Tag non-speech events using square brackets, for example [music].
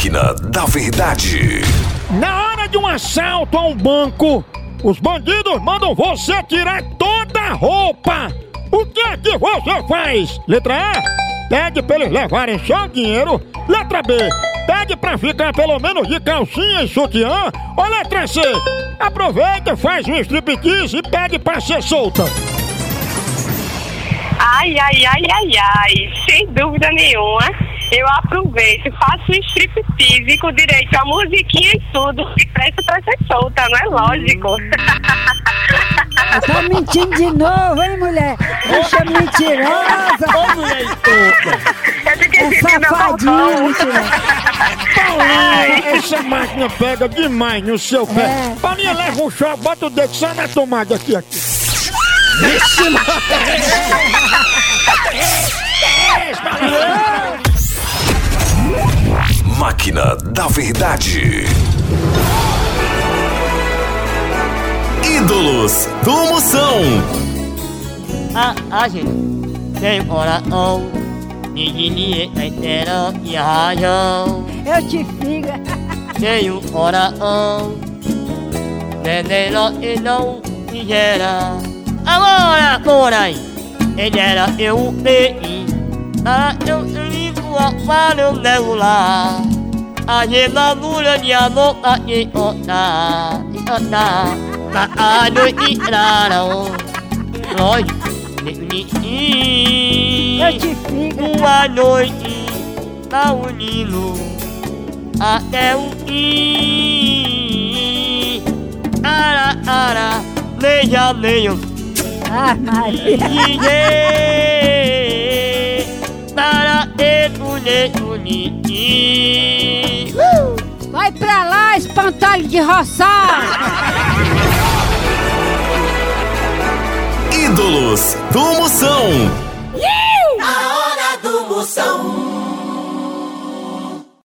Máquina da Verdade. Na hora de um assalto a um banco, os bandidos mandam você tirar toda a roupa. O que é que você faz? Letra A, pede pra eles levarem só o dinheiro. Letra B, pede pra ficar pelo menos de calcinha e sutiã. Ou letra C, aproveita, faz um striptease e pede pra ser solta. Ai, ai, ai, ai, ai, sem dúvida nenhuma. Eu aproveito, faço um striptease com direito a musiquinha e tudo. E presto pra ser solta, não é lógico? [laughs] Tá mentindo de novo, hein, mulher? Deixa mentirosa! Ô, mulher louca! Eu fiquei É safadinha! Paulinha, essa máquina pega demais no seu pé. É. Paulinha, leva um choque, bota o dedo só na tomada aqui, aqui. [laughs] Máquina da Verdade. Ídolos do Moção. A, a gente tem oração, ninguém entera e razão. Eu [laughs] te figo! Tenho oração, veneno e não me gera. Agora, porém, ele era eu bem, ah, eu ligo a para o meu lar. A gema mura de amor a e ota, e ota, a noite rara, nós, Eu te figo! uma noite tá unindo até o fim. Ara, ara, meia, meia, Ah, Maria! Bonitinho. Vai pra lá, espantalho de roçar! Ídolos do Moção. A hora do Moção.